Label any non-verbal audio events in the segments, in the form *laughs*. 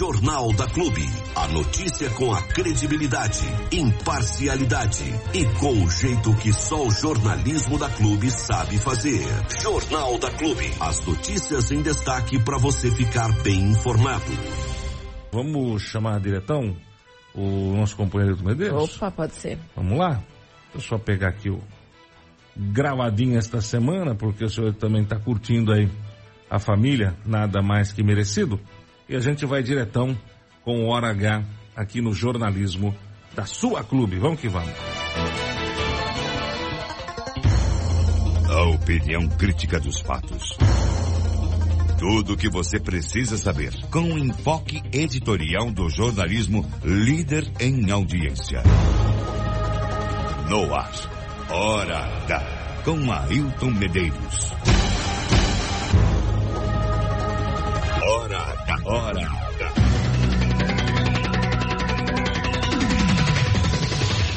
Jornal da Clube. A notícia com a credibilidade, imparcialidade e com o jeito que só o jornalismo da Clube sabe fazer. Jornal da Clube. As notícias em destaque para você ficar bem informado. Vamos chamar diretão o nosso companheiro Medeiros? Opa, pode ser. Vamos lá? Deixa eu só pegar aqui o gravadinho esta semana, porque o senhor também está curtindo aí a família, nada mais que merecido. E a gente vai diretão com o Hora H aqui no jornalismo da sua clube. Vamos que vamos. A opinião crítica dos fatos. Tudo o que você precisa saber com o enfoque editorial do jornalismo líder em audiência. No ar, Hora H, com Ailton Medeiros. Hora.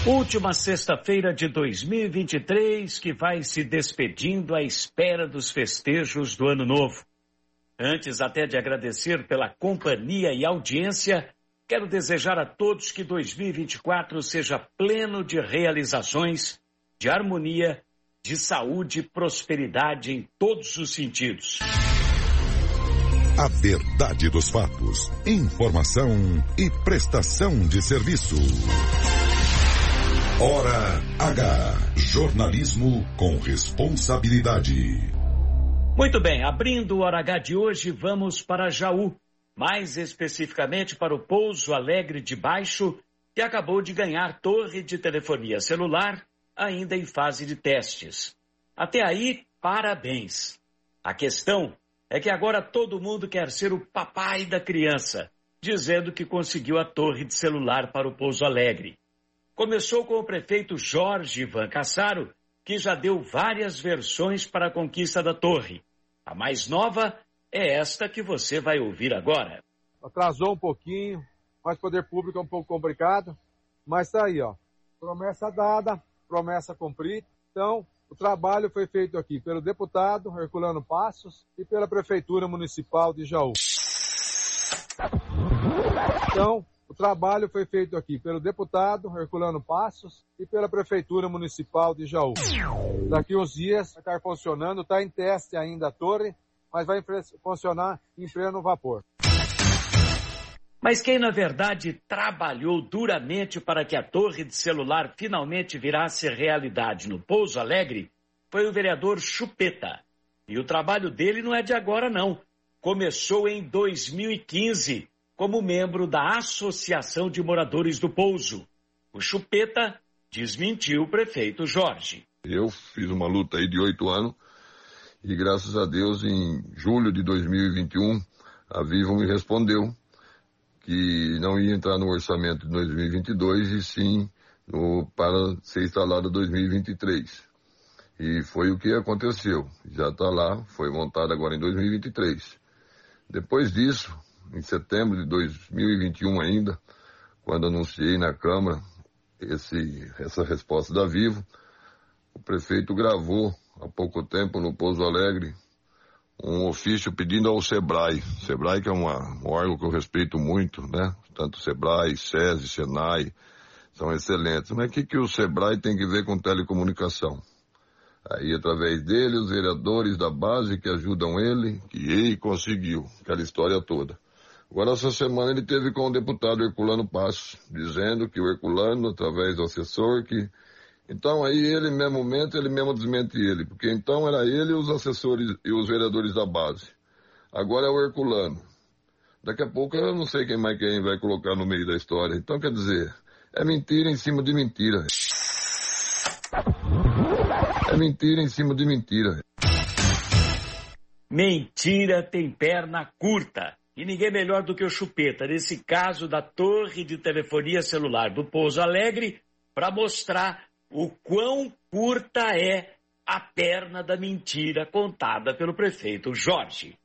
Última sexta-feira de 2023 que vai se despedindo à espera dos festejos do Ano Novo. Antes até de agradecer pela companhia e audiência, quero desejar a todos que 2024 seja pleno de realizações, de harmonia, de saúde e prosperidade em todos os sentidos. A verdade dos fatos, informação e prestação de serviço. Hora H. Jornalismo com responsabilidade. Muito bem, abrindo o Hora H de hoje, vamos para Jaú, mais especificamente para o Pouso Alegre de Baixo, que acabou de ganhar torre de telefonia celular, ainda em fase de testes. Até aí, parabéns. A questão é que agora todo mundo quer ser o papai da criança, dizendo que conseguiu a torre de celular para o Pouso Alegre. Começou com o prefeito Jorge Ivan Cassaro, que já deu várias versões para a conquista da torre. A mais nova é esta que você vai ouvir agora. Atrasou um pouquinho, mas poder público é um pouco complicado, mas tá aí, ó. Promessa dada, promessa cumprida. Então, o trabalho foi feito aqui pelo deputado Herculano Passos e pela Prefeitura Municipal de Jaú. Então, o trabalho foi feito aqui pelo deputado Herculano Passos e pela Prefeitura Municipal de Jaú. Daqui uns dias vai estar funcionando, está em teste ainda a torre, mas vai funcionar em pleno vapor. Mas quem, na verdade, trabalhou duramente para que a torre de celular finalmente virasse realidade no Pouso Alegre foi o vereador Chupeta. E o trabalho dele não é de agora, não. Começou em 2015, como membro da Associação de Moradores do Pouso. O Chupeta desmentiu o prefeito Jorge. Eu fiz uma luta aí de oito anos e graças a Deus em julho de 2021 a Vivo me respondeu que não ia entrar no orçamento de 2022 e sim no, para ser instalado 2023. E foi o que aconteceu. Já está lá, foi montado agora em 2023. Depois disso, em setembro de 2021 ainda, quando anunciei na Câmara esse, essa resposta da Vivo, o prefeito gravou há pouco tempo no Pouso Alegre um ofício pedindo ao Sebrae. Sebrae que é uma, um órgão que eu respeito muito, né? Tanto Sebrae, SESI, Senai, são excelentes. Mas o que, que o Sebrae tem que ver com telecomunicação? Aí, através dele, os vereadores da base que ajudam ele, que ele conseguiu, aquela história toda. Agora, essa semana, ele teve com o deputado Herculano Passos, dizendo que o Herculano, através do assessor, que então aí ele mesmo momento, ele mesmo desmente ele, porque então era ele e os assessores e os vereadores da base. Agora é o Herculano. Daqui a pouco eu não sei quem mais quem vai colocar no meio da história. Então quer dizer, é mentira em cima de mentira. É mentira em cima de mentira. Mentira tem perna curta. E ninguém melhor do que o Chupeta, nesse caso da torre de telefonia celular do Pouso Alegre, para mostrar o quão curta é a perna da mentira contada pelo prefeito Jorge.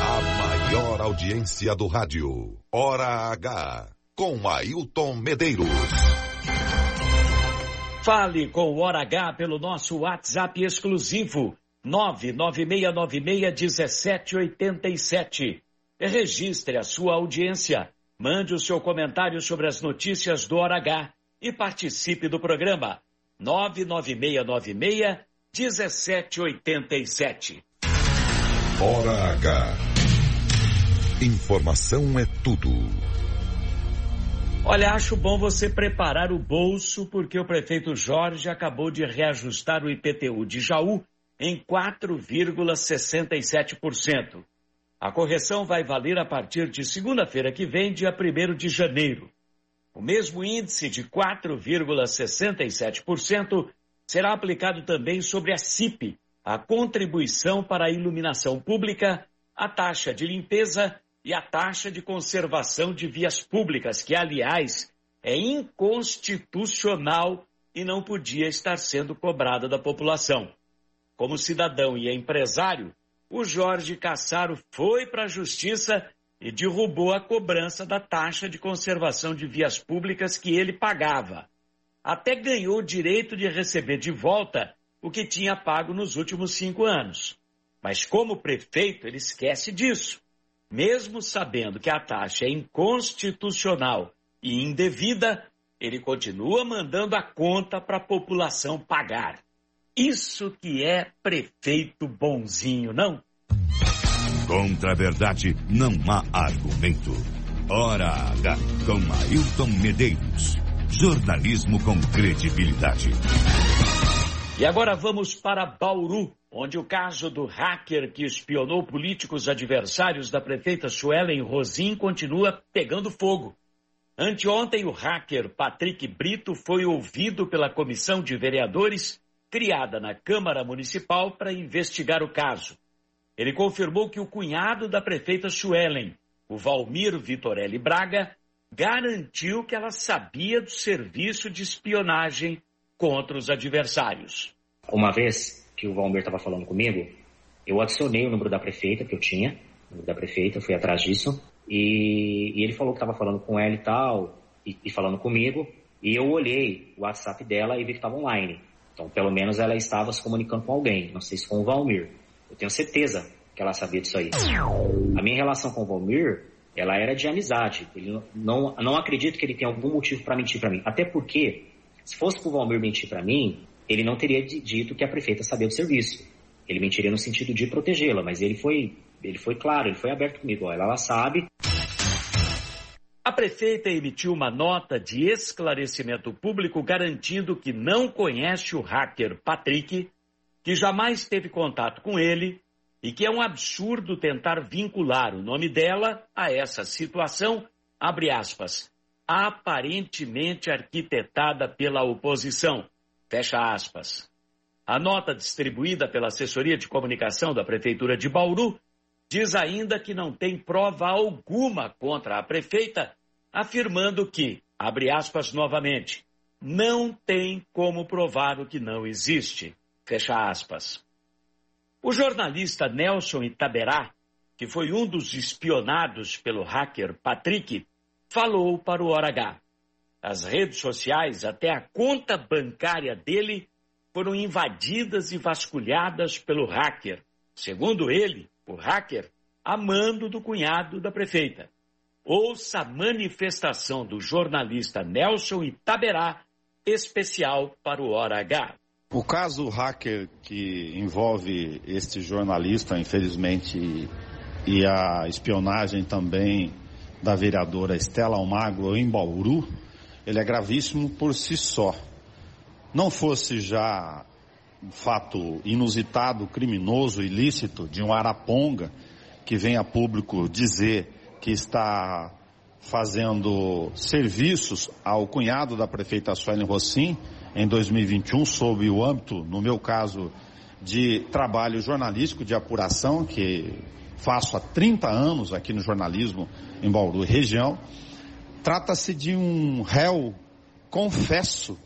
A maior audiência do rádio. Hora H. Com Ailton Medeiros. Fale com o Hora H pelo nosso WhatsApp exclusivo 996961787. Registre a sua audiência. Mande o seu comentário sobre as notícias do Hora H e participe do programa 996961787. Hora H. Informação é tudo. Olha, acho bom você preparar o bolso, porque o prefeito Jorge acabou de reajustar o IPTU de Jaú em 4,67%. A correção vai valer a partir de segunda-feira que vem, dia 1 de janeiro. O mesmo índice de 4,67% será aplicado também sobre a CIP, a contribuição para a iluminação pública, a taxa de limpeza e a taxa de conservação de vias públicas, que, aliás, é inconstitucional e não podia estar sendo cobrada da população. Como cidadão e empresário, o Jorge Cassaro foi para a justiça e derrubou a cobrança da taxa de conservação de vias públicas que ele pagava. Até ganhou o direito de receber de volta o que tinha pago nos últimos cinco anos. Mas, como prefeito, ele esquece disso mesmo sabendo que a taxa é inconstitucional e indevida, ele continua mandando a conta para a população pagar. Isso que é prefeito bonzinho, não? Contra a verdade não há argumento. Hora H com Ailton Medeiros. Jornalismo com credibilidade. E agora vamos para Bauru, onde o caso do hacker que espionou políticos adversários da prefeita Suelen Rosim continua pegando fogo. Anteontem, o hacker Patrick Brito foi ouvido pela comissão de vereadores criada na Câmara Municipal para investigar o caso. Ele confirmou que o cunhado da prefeita Suelen, o Valmir Vitorelli Braga, garantiu que ela sabia do serviço de espionagem contra os adversários. Uma vez que o Valmir estava falando comigo, eu adicionei o número da prefeita que eu tinha, o número da prefeita, fui atrás disso, e, e ele falou que estava falando com ela e tal, e, e, falando comigo, e eu olhei o WhatsApp dela e vi que estava online. Então, pelo menos ela estava se comunicando com alguém, não sei se com o Valmir. Eu tenho certeza que ela sabia disso aí. A minha relação com o Valmir, ela era de amizade. Ele não, não acredito que ele tenha algum motivo para mentir para mim. Até porque, se fosse para o Valmir mentir para mim, ele não teria dito que a prefeita sabia do serviço. Ele mentiria no sentido de protegê-la, mas ele foi, ele foi claro, ele foi aberto comigo. Olha, ela sabe. A prefeita emitiu uma nota de esclarecimento público garantindo que não conhece o hacker Patrick, que jamais teve contato com ele e que é um absurdo tentar vincular o nome dela a essa situação, abre aspas, aparentemente arquitetada pela oposição Fecha aspas. A nota distribuída pela assessoria de comunicação da Prefeitura de Bauru diz ainda que não tem prova alguma contra a prefeita, afirmando que, abre aspas novamente, não tem como provar o que não existe. Fecha aspas. O jornalista Nelson Itaberá, que foi um dos espionados pelo hacker Patrick, falou para o Hora H as redes sociais, até a conta bancária dele, foram invadidas e vasculhadas pelo hacker. Segundo ele, o hacker, amando do cunhado da prefeita. Ouça a manifestação do jornalista Nelson Itaberá, especial para o Hora H. O caso hacker que envolve este jornalista, infelizmente, e a espionagem também da vereadora Estela Almagro em Bauru, ele é gravíssimo por si só. Não fosse já um fato inusitado, criminoso, ilícito de um araponga que vem a público dizer que está fazendo serviços ao cunhado da prefeita Suelen Rossim em 2021 sob o âmbito, no meu caso, de trabalho jornalístico de apuração que faço há 30 anos aqui no jornalismo em Bauru região. Trata-se de um réu confesso,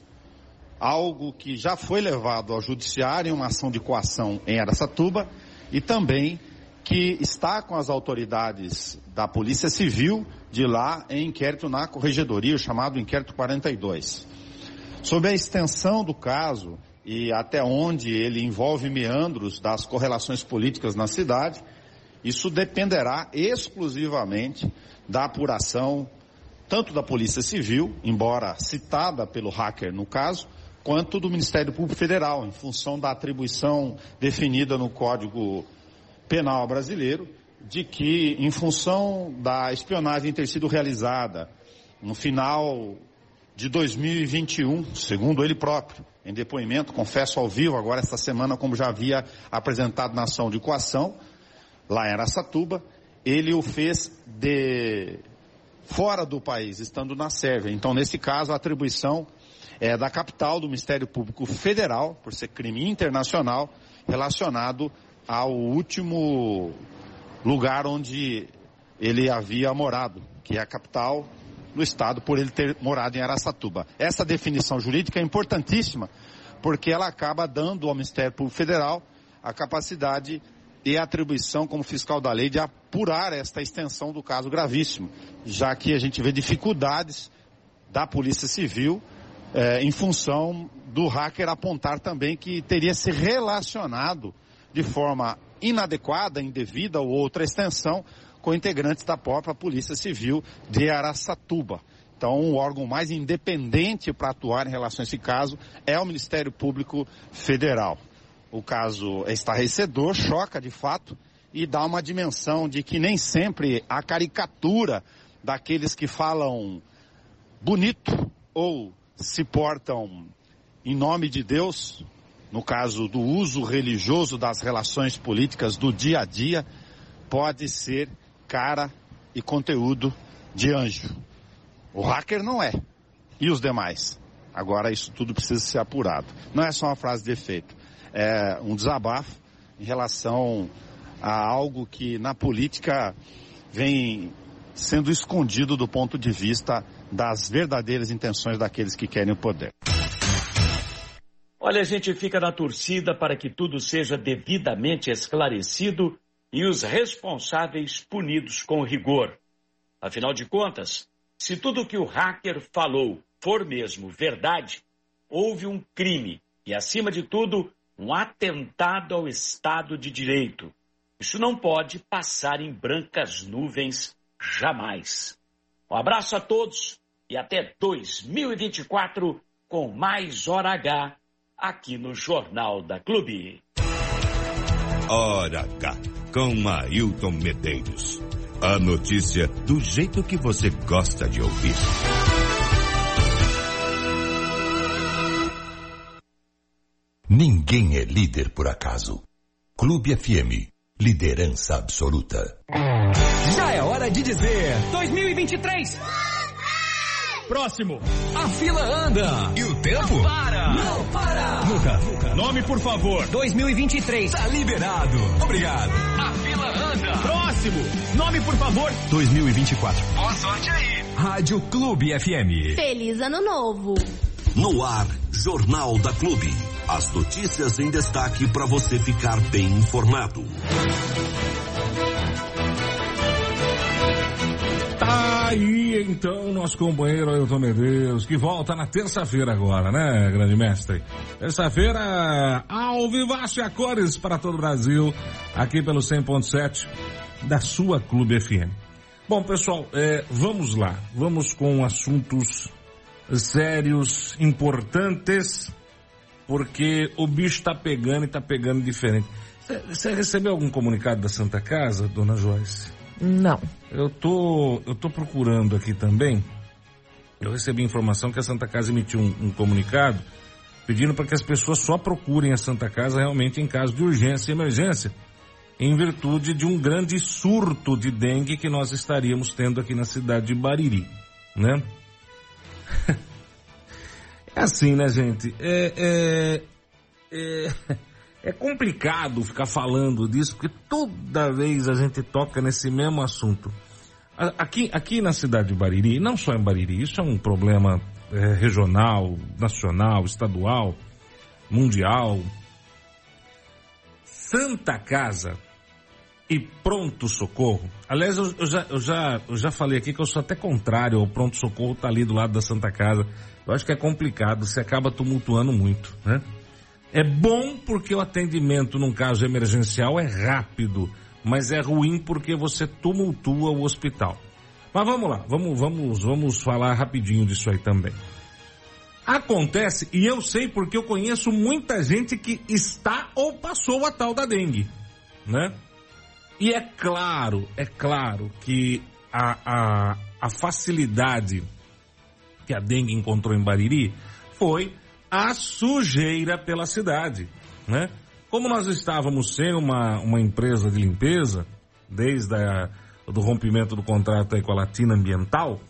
algo que já foi levado ao judiciário em uma ação de coação em Aracatuba e também que está com as autoridades da Polícia Civil de lá em inquérito na corregedoria, chamado inquérito 42. Sobre a extensão do caso e até onde ele envolve meandros das correlações políticas na cidade, isso dependerá exclusivamente da apuração tanto da Polícia Civil, embora citada pelo hacker no caso, quanto do Ministério Público Federal, em função da atribuição definida no Código Penal brasileiro, de que, em função da espionagem ter sido realizada no final de 2021, segundo ele próprio, em depoimento, confesso ao vivo, agora esta semana, como já havia apresentado na ação de coação, lá em Aracatuba, ele o fez de fora do país, estando na Sérvia. Então, nesse caso, a atribuição é da capital do Ministério Público Federal, por ser crime internacional, relacionado ao último lugar onde ele havia morado, que é a capital do estado, por ele ter morado em Aracatuba. Essa definição jurídica é importantíssima, porque ela acaba dando ao Ministério Público Federal a capacidade e atribuição como fiscal da lei de apurar esta extensão do caso gravíssimo, já que a gente vê dificuldades da Polícia Civil eh, em função do hacker apontar também que teria se relacionado de forma inadequada, indevida ou outra extensão com integrantes da própria Polícia Civil de Araçatuba. Então, o órgão mais independente para atuar em relação a esse caso é o Ministério Público Federal. O caso é estarrecedor, choca de fato e dá uma dimensão de que nem sempre a caricatura daqueles que falam bonito ou se portam em nome de Deus, no caso do uso religioso das relações políticas do dia a dia, pode ser cara e conteúdo de anjo. O hacker não é. E os demais? Agora isso tudo precisa ser apurado. Não é só uma frase de efeito é, um desabafo em relação a algo que na política vem sendo escondido do ponto de vista das verdadeiras intenções daqueles que querem o poder. Olha, a gente fica na torcida para que tudo seja devidamente esclarecido e os responsáveis punidos com rigor. Afinal de contas, se tudo que o hacker falou for mesmo verdade, houve um crime e, acima de tudo, um atentado ao Estado de Direito. Isso não pode passar em brancas nuvens jamais. Um abraço a todos e até 2024 com mais Hora H aqui no Jornal da Clube. Hora H com Ailton Medeiros. A notícia do jeito que você gosta de ouvir. Ninguém é líder por acaso. Clube FM, liderança absoluta. Já é hora de dizer 2023. Próximo. A fila anda. E o tempo? Não para. Não para. Nunca. Nome, por favor. 2023. Tá liberado. Obrigado. A fila anda. Próximo. Nome, por favor. 2024. Boa sorte aí. Rádio Clube FM. Feliz Ano Novo. No ar, Jornal da Clube. As notícias em destaque para você ficar bem informado. Aí então nosso companheiro Ailton Medeiros, que volta na terça-feira agora, né, grande mestre? Terça-feira, ao vivaço e a cores para todo o Brasil, aqui pelo 100.7 da sua Clube FM. Bom, pessoal, é, vamos lá. Vamos com assuntos sérios, importantes, porque o bicho tá pegando e tá pegando diferente. Você recebeu algum comunicado da Santa Casa, dona Joyce? Não. Eu tô, eu tô procurando aqui também. Eu recebi informação que a Santa Casa emitiu um, um comunicado pedindo para que as pessoas só procurem a Santa Casa realmente em caso de urgência e emergência, em virtude de um grande surto de dengue que nós estaríamos tendo aqui na cidade de Bariri, né? *laughs* É assim, né, gente? É, é, é, é, complicado ficar falando disso, porque toda vez a gente toca nesse mesmo assunto. Aqui, aqui na cidade de Bariri, não só em Bariri, isso é um problema é, regional, nacional, estadual, mundial. Santa Casa e pronto-socorro. Aliás, eu, eu, já, eu, já, eu já falei aqui que eu sou até contrário ao pronto-socorro tá ali do lado da Santa Casa. Eu acho que é complicado, você acaba tumultuando muito, né? É bom porque o atendimento num caso emergencial é rápido, mas é ruim porque você tumultua o hospital. Mas vamos lá, vamos, vamos, vamos falar rapidinho disso aí também. Acontece, e eu sei porque eu conheço muita gente que está ou passou a tal da dengue, né? E é claro, é claro que a, a, a facilidade que a dengue encontrou em Bariri foi a sujeira pela cidade, né? Como nós estávamos sem uma, uma empresa de limpeza, desde a, do rompimento do contrato aí com a Latina Ambiental,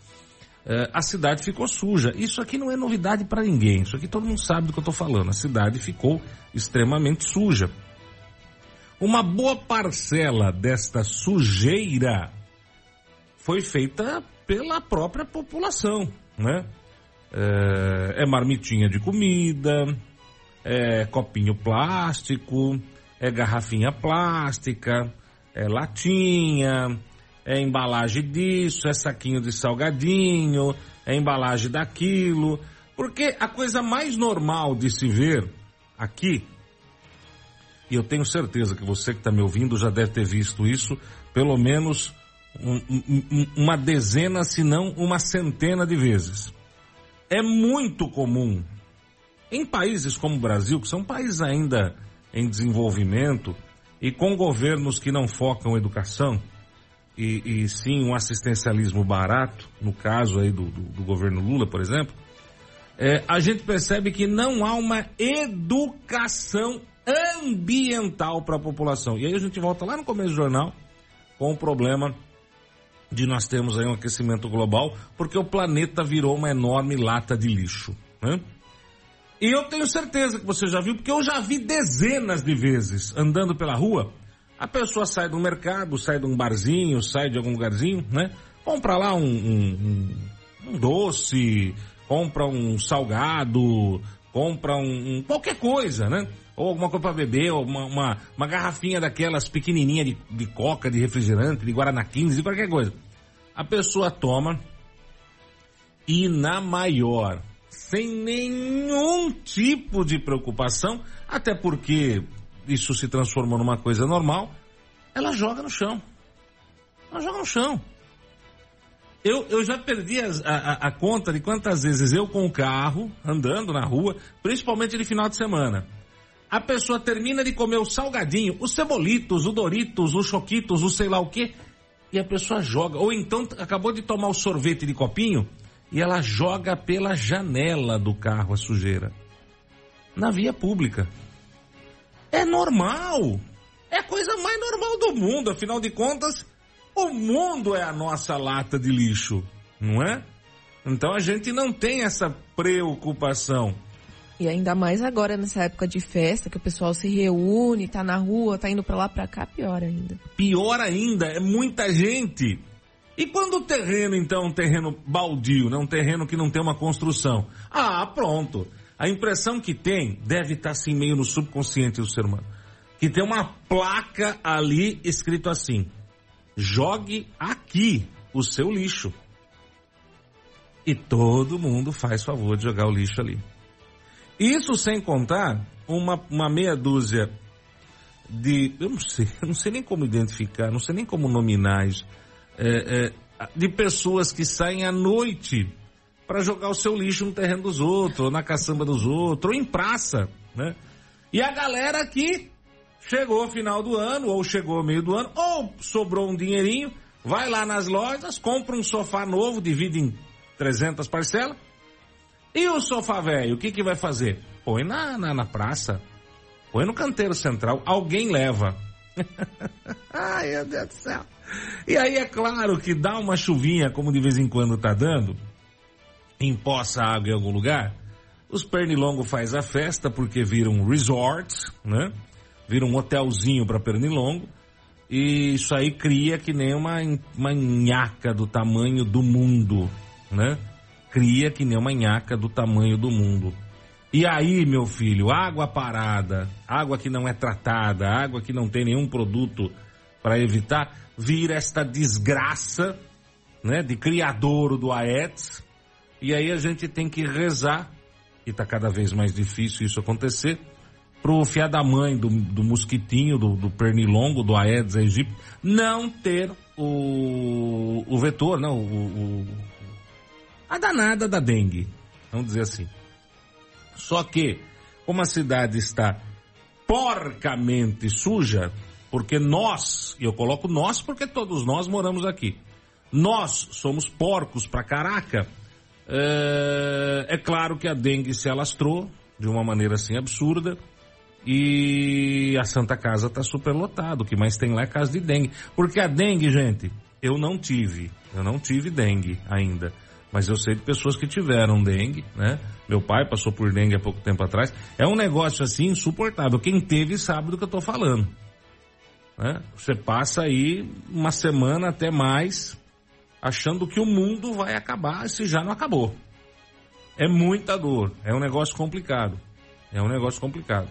eh, a cidade ficou suja. Isso aqui não é novidade para ninguém, isso aqui todo mundo sabe do que eu estou falando. A cidade ficou extremamente suja. Uma boa parcela desta sujeira foi feita pela própria população, né? É, é marmitinha de comida, é copinho plástico, é garrafinha plástica, é latinha, é embalagem disso, é saquinho de salgadinho, é embalagem daquilo. Porque a coisa mais normal de se ver aqui e eu tenho certeza que você que está me ouvindo já deve ter visto isso pelo menos um, um, uma dezena, se não uma centena de vezes. É muito comum em países como o Brasil, que são países ainda em desenvolvimento e com governos que não focam educação e, e sim um assistencialismo barato, no caso aí do, do, do governo Lula, por exemplo, é, a gente percebe que não há uma educação ambiental para a população. E aí a gente volta lá no começo do jornal com o problema de nós termos aí um aquecimento global, porque o planeta virou uma enorme lata de lixo. Né? E eu tenho certeza que você já viu, porque eu já vi dezenas de vezes andando pela rua. A pessoa sai do mercado, sai de um barzinho, sai de algum lugarzinho, né? Compra lá um, um, um doce, compra um salgado, compra um, um qualquer coisa, né? Ou alguma coisa para beber, ou uma, uma, uma, garrafinha daquelas pequenininha de, de coca, de refrigerante, de Guaraná 15, de qualquer coisa. A pessoa toma e na maior, sem nenhum tipo de preocupação, até porque isso se transformou numa coisa normal, ela joga no chão. Ela joga no chão. Eu, eu já perdi a, a, a conta de quantas vezes eu com o carro, andando na rua, principalmente de final de semana, a pessoa termina de comer o salgadinho, os cebolitos, o Doritos, os choquitos, o sei lá o que, e a pessoa joga. Ou então acabou de tomar o sorvete de copinho e ela joga pela janela do carro a sujeira. Na via pública. É normal. É a coisa mais normal do mundo. Afinal de contas, o mundo é a nossa lata de lixo, não é? Então a gente não tem essa preocupação. E ainda mais agora nessa época de festa, que o pessoal se reúne, tá na rua, tá indo pra lá pra cá, pior ainda. Pior ainda, é muita gente. E quando o terreno, então, um terreno baldio, né? um terreno que não tem uma construção? Ah, pronto. A impressão que tem deve estar tá, assim meio no subconsciente do ser humano. Que tem uma placa ali escrito assim: jogue aqui o seu lixo. E todo mundo faz favor de jogar o lixo ali. Isso sem contar uma, uma meia dúzia de. Eu não sei, *laughs* eu não sei nem como identificar, não sei nem como nominar isso. É, é, de pessoas que saem à noite para jogar o seu lixo no terreno dos outros, ou na caçamba dos outros, ou em praça, né? E a galera que chegou final do ano, ou chegou meio do ano, ou sobrou um dinheirinho, vai lá nas lojas, compra um sofá novo, divide em 300 parcelas, e o sofá velho, o que que vai fazer? Põe na, na, na praça. Põe no canteiro central. Alguém leva. *laughs* Ai, meu Deus do céu. E aí é claro que dá uma chuvinha, como de vez em quando tá dando, empoça água em algum lugar, os pernilongos faz a festa porque vira um resort, né? Vira um hotelzinho para pernilongo. E isso aí cria que nem uma, uma nhaca do tamanho do mundo, né? Cria que nem uma nhaca do tamanho do mundo. E aí, meu filho, água parada, água que não é tratada, água que não tem nenhum produto para evitar vir esta desgraça, né, de criadouro do Aedes. E aí a gente tem que rezar, e está cada vez mais difícil isso acontecer, pro fiar da mãe do, do mosquitinho, do, do, pernilongo, do Aedes aegypti, não ter o, o vetor, o, o, a danada da dengue, vamos dizer assim. Só que, como a cidade está porcamente suja, porque nós, e eu coloco nós porque todos nós moramos aqui, nós somos porcos pra caraca, é, é claro que a dengue se alastrou de uma maneira assim absurda, e a Santa Casa está superlotado. O que mais tem lá é casa de dengue. Porque a dengue, gente, eu não tive. Eu não tive dengue ainda. Mas eu sei de pessoas que tiveram dengue, né? Meu pai passou por dengue há pouco tempo atrás. É um negócio assim insuportável. Quem teve sabe do que eu estou falando. Né? Você passa aí uma semana até mais achando que o mundo vai acabar se já não acabou. É muita dor. É um negócio complicado. É um negócio complicado.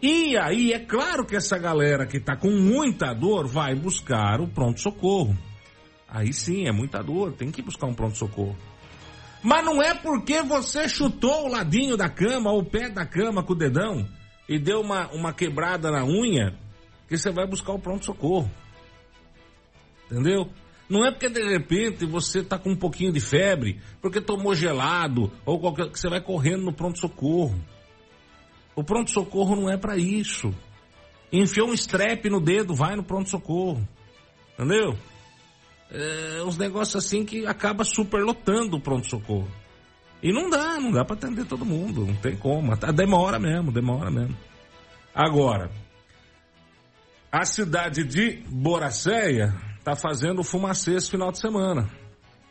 E aí, é claro que essa galera que está com muita dor vai buscar o pronto-socorro. Aí sim, é muita dor, tem que buscar um pronto-socorro. Mas não é porque você chutou o ladinho da cama, ou o pé da cama com o dedão, e deu uma, uma quebrada na unha, que você vai buscar o pronto-socorro. Entendeu? Não é porque de repente você está com um pouquinho de febre, porque tomou gelado, ou qualquer que você vai correndo no pronto-socorro. O pronto-socorro não é para isso. Enfiou um strep no dedo, vai no pronto-socorro. Entendeu? É, uns negócios assim que acaba superlotando o pronto-socorro. E não dá, não dá para atender todo mundo, não tem como. Demora mesmo, demora mesmo. Agora, a cidade de Boracéia tá fazendo fumacê esse final de semana.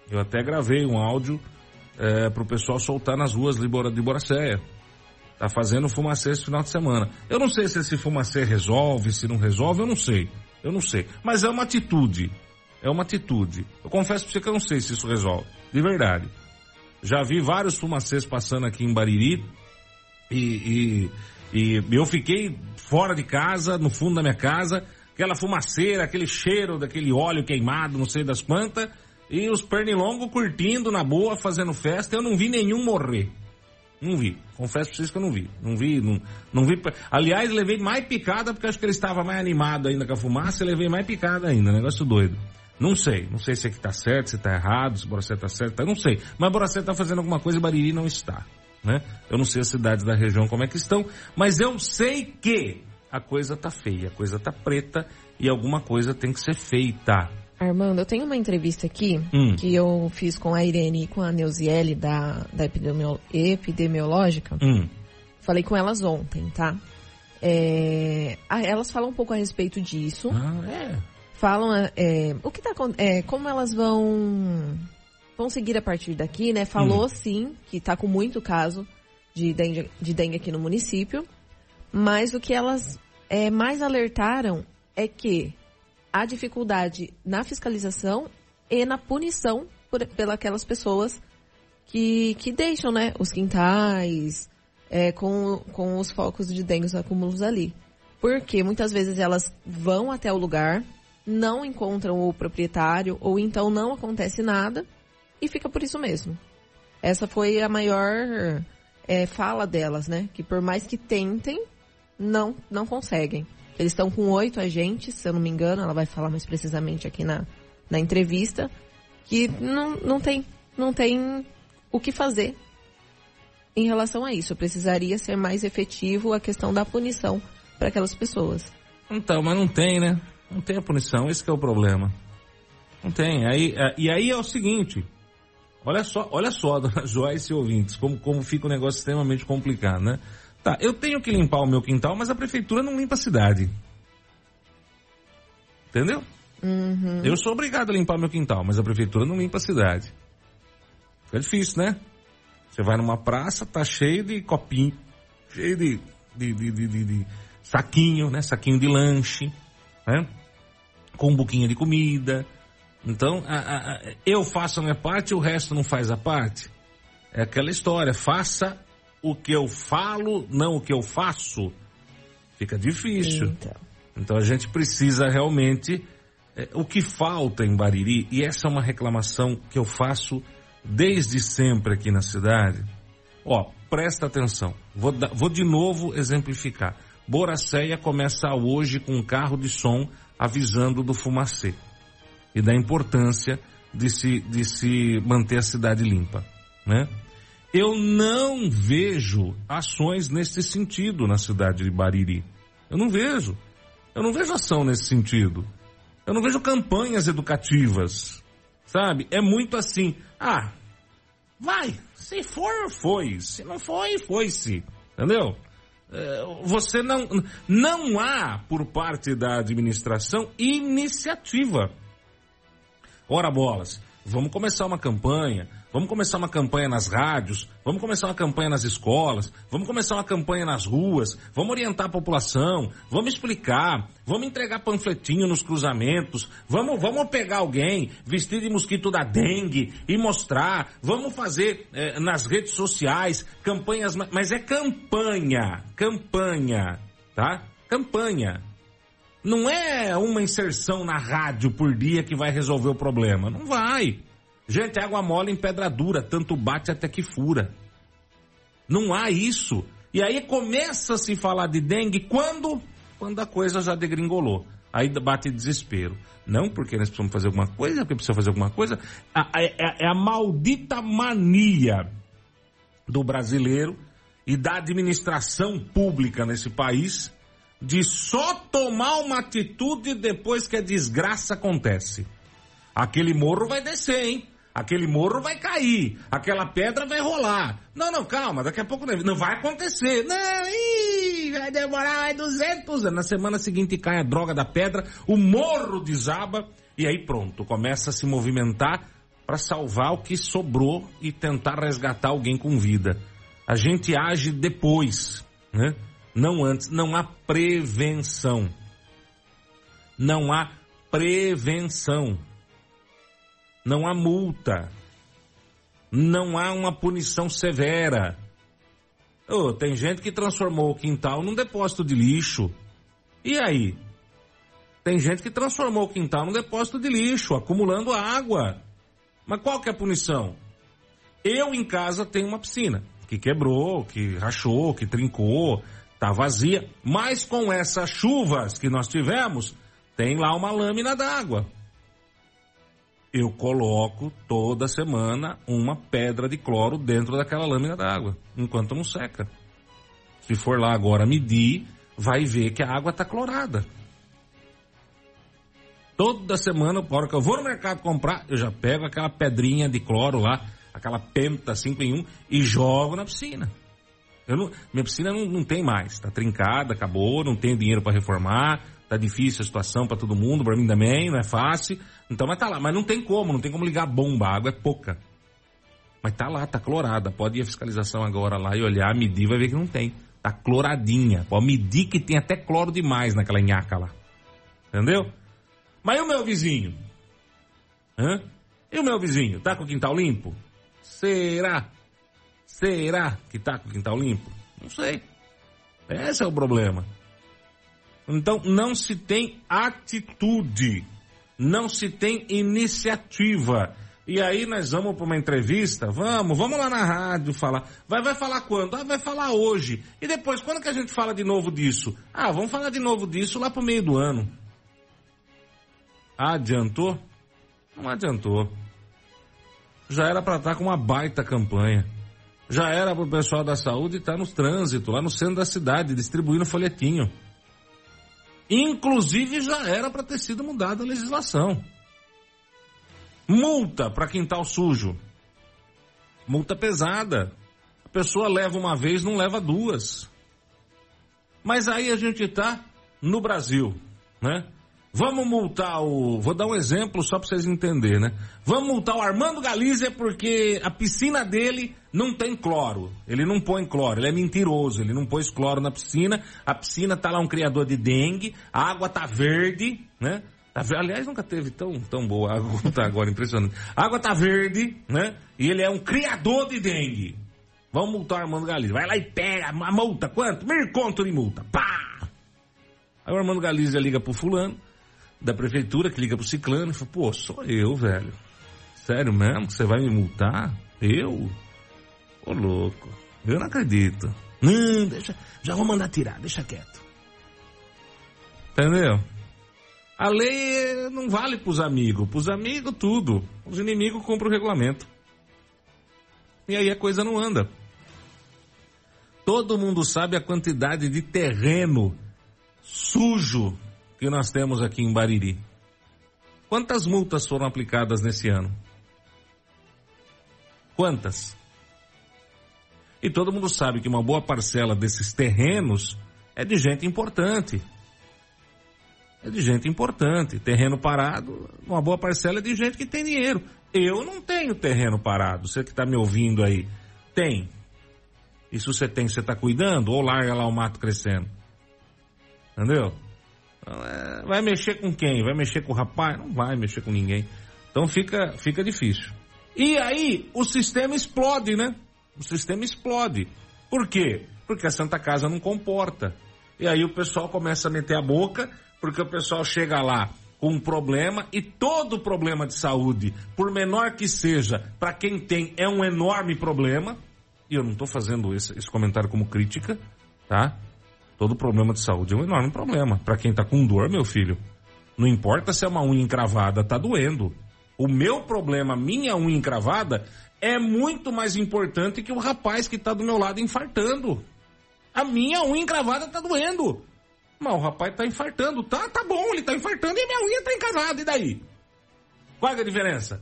Eu até gravei um áudio é, pro pessoal soltar nas ruas de Boracéia. Tá fazendo fumacê esse final de semana. Eu não sei se esse fumacê resolve, se não resolve, eu não sei. Eu não sei. Mas é uma atitude. É uma atitude. Eu confesso pra você que eu não sei se isso resolve. De verdade. Já vi vários fumacês passando aqui em Bariri e, e, e eu fiquei fora de casa, no fundo da minha casa, aquela fumaceira, aquele cheiro daquele óleo queimado, não sei das quantas, e os pernilongos curtindo na boa, fazendo festa, eu não vi nenhum morrer. Não vi. Confesso pra vocês que eu não vi. Não vi, não, não vi. Aliás, levei mais picada porque acho que ele estava mais animado ainda com a fumaça levei mais picada ainda. Negócio doido. Não sei. Não sei se é que tá certo, se tá errado, se Boracé tá certo. Eu não sei. Mas Boracé tá fazendo alguma coisa e Bariri não está. Né? Eu não sei as cidades da região como é que estão, mas eu sei que a coisa tá feia, a coisa tá preta e alguma coisa tem que ser feita. Armando, eu tenho uma entrevista aqui hum. que eu fiz com a Irene e com a Neuziele da, da epidemio, epidemiológica. Hum. Falei com elas ontem, tá? É, elas falam um pouco a respeito disso. Ah, é. Falam é, o que tá é, como elas vão vão seguir a partir daqui, né? Falou hum. sim que tá com muito caso de dengue, de dengue aqui no município, mas o que elas é, mais alertaram é que há dificuldade na fiscalização e na punição por, pelas pessoas que, que deixam né, os quintais é, com, com os focos de dengue, os acúmulos ali. Porque muitas vezes elas vão até o lugar, não encontram o proprietário, ou então não acontece nada, e fica por isso mesmo. Essa foi a maior é, fala delas, né? Que por mais que tentem, não, não conseguem. Eles estão com oito agentes, se eu não me engano, ela vai falar mais precisamente aqui na, na entrevista, que não, não, tem, não tem o que fazer em relação a isso. Precisaria ser mais efetivo a questão da punição para aquelas pessoas. Então, mas não tem, né? Não tem a punição, esse é o problema. Não tem. Aí, é, e aí é o seguinte, olha só, olha só, *laughs* dona Joyce e ouvintes, como, como fica um negócio extremamente complicado, né? Tá, eu tenho que limpar o meu quintal, mas a prefeitura não limpa a cidade. Entendeu? Uhum. Eu sou obrigado a limpar meu quintal, mas a prefeitura não limpa a cidade. Fica difícil, né? Você vai numa praça, tá cheio de copinho, cheio de, de, de, de, de saquinho, né? Saquinho de lanche, né? Com um buquinho de comida. Então, a, a, a, eu faço a minha parte, o resto não faz a parte. É aquela história, faça o que eu falo, não o que eu faço, fica difícil. Então. Então a gente precisa realmente. É, o que falta em Bariri, e essa é uma reclamação que eu faço desde sempre aqui na cidade. Ó, presta atenção. Vou, vou de novo exemplificar. Boracéia começa hoje com um carro de som avisando do fumacê e da importância de se, de se manter a cidade limpa, né? Eu não vejo ações nesse sentido na cidade de Bariri. Eu não vejo. Eu não vejo ação nesse sentido. Eu não vejo campanhas educativas. Sabe? É muito assim. Ah, vai. Se for, foi. Se não foi, foi-se. Entendeu? É, você não. Não há, por parte da administração, iniciativa. Ora bolas, vamos começar uma campanha Vamos começar uma campanha nas rádios, vamos começar uma campanha nas escolas, vamos começar uma campanha nas ruas, vamos orientar a população, vamos explicar, vamos entregar panfletinho nos cruzamentos, vamos, vamos pegar alguém vestido de mosquito da dengue e mostrar, vamos fazer eh, nas redes sociais campanhas, mas é campanha, campanha, tá? Campanha. Não é uma inserção na rádio por dia que vai resolver o problema. Não vai. Gente, água mole em pedra dura, tanto bate até que fura. Não há isso. E aí começa a se falar de dengue quando? Quando a coisa já degringolou. Aí bate desespero. Não porque nós precisamos fazer alguma coisa, porque precisa fazer alguma coisa. É, é a maldita mania do brasileiro e da administração pública nesse país de só tomar uma atitude depois que a desgraça acontece. Aquele morro vai descer, hein? Aquele morro vai cair, aquela pedra vai rolar. Não, não, calma, daqui a pouco não vai acontecer. Não, ih, vai demorar mais 200 anos. Na semana seguinte cai a droga da pedra, o morro desaba e aí pronto, começa a se movimentar para salvar o que sobrou e tentar resgatar alguém com vida. A gente age depois, né? Não antes, não há prevenção. Não há prevenção não há multa, não há uma punição severa. Oh, tem gente que transformou o quintal num depósito de lixo. E aí? Tem gente que transformou o quintal num depósito de lixo, acumulando água. Mas qual que é a punição? Eu em casa tenho uma piscina que quebrou, que rachou, que trincou, tá vazia. Mas com essas chuvas que nós tivemos, tem lá uma lâmina d'água eu coloco toda semana uma pedra de cloro dentro daquela lâmina d'água, enquanto não seca. Se for lá agora medir, vai ver que a água está clorada. Toda semana, a hora que eu vou no mercado comprar, eu já pego aquela pedrinha de cloro lá, aquela penta 5 em 1 e jogo na piscina. Não, minha piscina não, não tem mais, está trincada, acabou, não tenho dinheiro para reformar, Tá difícil a situação para todo mundo, para mim também, não é fácil. Então, mas tá lá. Mas não tem como, não tem como ligar a bomba, a água é pouca. Mas tá lá, tá clorada. Pode ir a fiscalização agora lá e olhar, medir, vai ver que não tem. Tá cloradinha. Pode medir que tem até cloro demais naquela nhaca lá. Entendeu? Mas e o meu vizinho? Hã? E o meu vizinho? Tá com o quintal limpo? Será? Será que tá com o quintal limpo? Não sei. Esse é o problema. Então não se tem atitude, não se tem iniciativa. E aí nós vamos para uma entrevista, vamos, vamos lá na rádio falar. Vai, vai falar quando? Ah, vai falar hoje. E depois, quando que a gente fala de novo disso? Ah, vamos falar de novo disso lá para o meio do ano. Adiantou? Não adiantou. Já era para estar tá com uma baita campanha. Já era para o pessoal da saúde estar tá no trânsito, lá no centro da cidade, distribuindo folhetinho. Inclusive já era para ter sido mudada a legislação. Multa para quintal sujo. Multa pesada. A pessoa leva uma vez, não leva duas. Mas aí a gente está no Brasil, né? Vamos multar o. Vou dar um exemplo só para vocês entenderem, né? Vamos multar o Armando Galizia porque a piscina dele não tem cloro. Ele não põe cloro, ele é mentiroso, ele não pôs cloro na piscina. A piscina tá lá um criador de dengue, a água tá verde, né? Tá, aliás, nunca teve tão, tão boa a água *laughs* tá agora, impressionante. A água tá verde, né? E ele é um criador de dengue. Vamos multar o Armando Galizia. Vai lá e pega a multa. Quanto? Mil conto de multa. Pá! Aí o Armando Galizia liga pro fulano, da prefeitura, que liga pro ciclano, e fala, pô, sou eu, velho. Sério mesmo você vai me multar? Eu? Ô louco, eu não acredito. Não, deixa, já vou mandar tirar, deixa quieto. Entendeu? A lei não vale pros amigos, pros amigos tudo. Os inimigos cumprem o regulamento. E aí a coisa não anda. Todo mundo sabe a quantidade de terreno sujo que nós temos aqui em Bariri. Quantas multas foram aplicadas nesse ano? Quantas? E todo mundo sabe que uma boa parcela desses terrenos é de gente importante. É de gente importante. Terreno parado, uma boa parcela é de gente que tem dinheiro. Eu não tenho terreno parado. Você que está me ouvindo aí, tem. E se você tem, você está cuidando ou larga lá o mato crescendo? Entendeu? Então, é, vai mexer com quem? Vai mexer com o rapaz? Não vai mexer com ninguém. Então fica, fica difícil. E aí o sistema explode, né? O sistema explode. Por quê? Porque a Santa Casa não comporta. E aí o pessoal começa a meter a boca, porque o pessoal chega lá com um problema e todo problema de saúde, por menor que seja, para quem tem é um enorme problema. E eu não estou fazendo esse, esse comentário como crítica, tá? Todo problema de saúde é um enorme problema. Para quem está com dor, meu filho, não importa se é uma unha encravada, tá doendo. O meu problema, minha unha encravada, é muito mais importante que o rapaz que está do meu lado infartando. A minha unha encravada está doendo. Mas o rapaz está infartando. Tá, tá bom, ele está infartando e a minha unha está encravada. E daí? Qual é a diferença?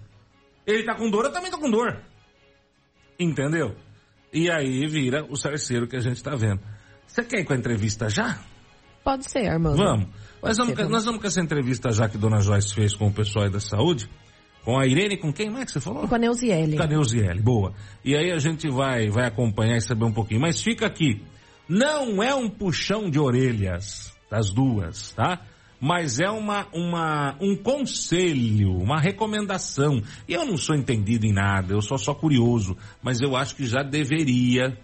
Ele está com dor, eu também estou com dor. Entendeu? E aí vira o cerceiro que a gente está vendo. Você quer ir com a entrevista já? Pode ser, Armando. Vamos. Nós vamos, ser, nós vamos com essa entrevista já que Dona Joyce fez com o pessoal aí da saúde. Com a Irene, com quem mais que você falou? Com a Neuziele. Com a Neuziele, boa. E aí a gente vai, vai acompanhar e saber um pouquinho. Mas fica aqui. Não é um puxão de orelhas das duas, tá? Mas é uma, uma, um conselho, uma recomendação. E eu não sou entendido em nada, eu sou só curioso. Mas eu acho que já deveria,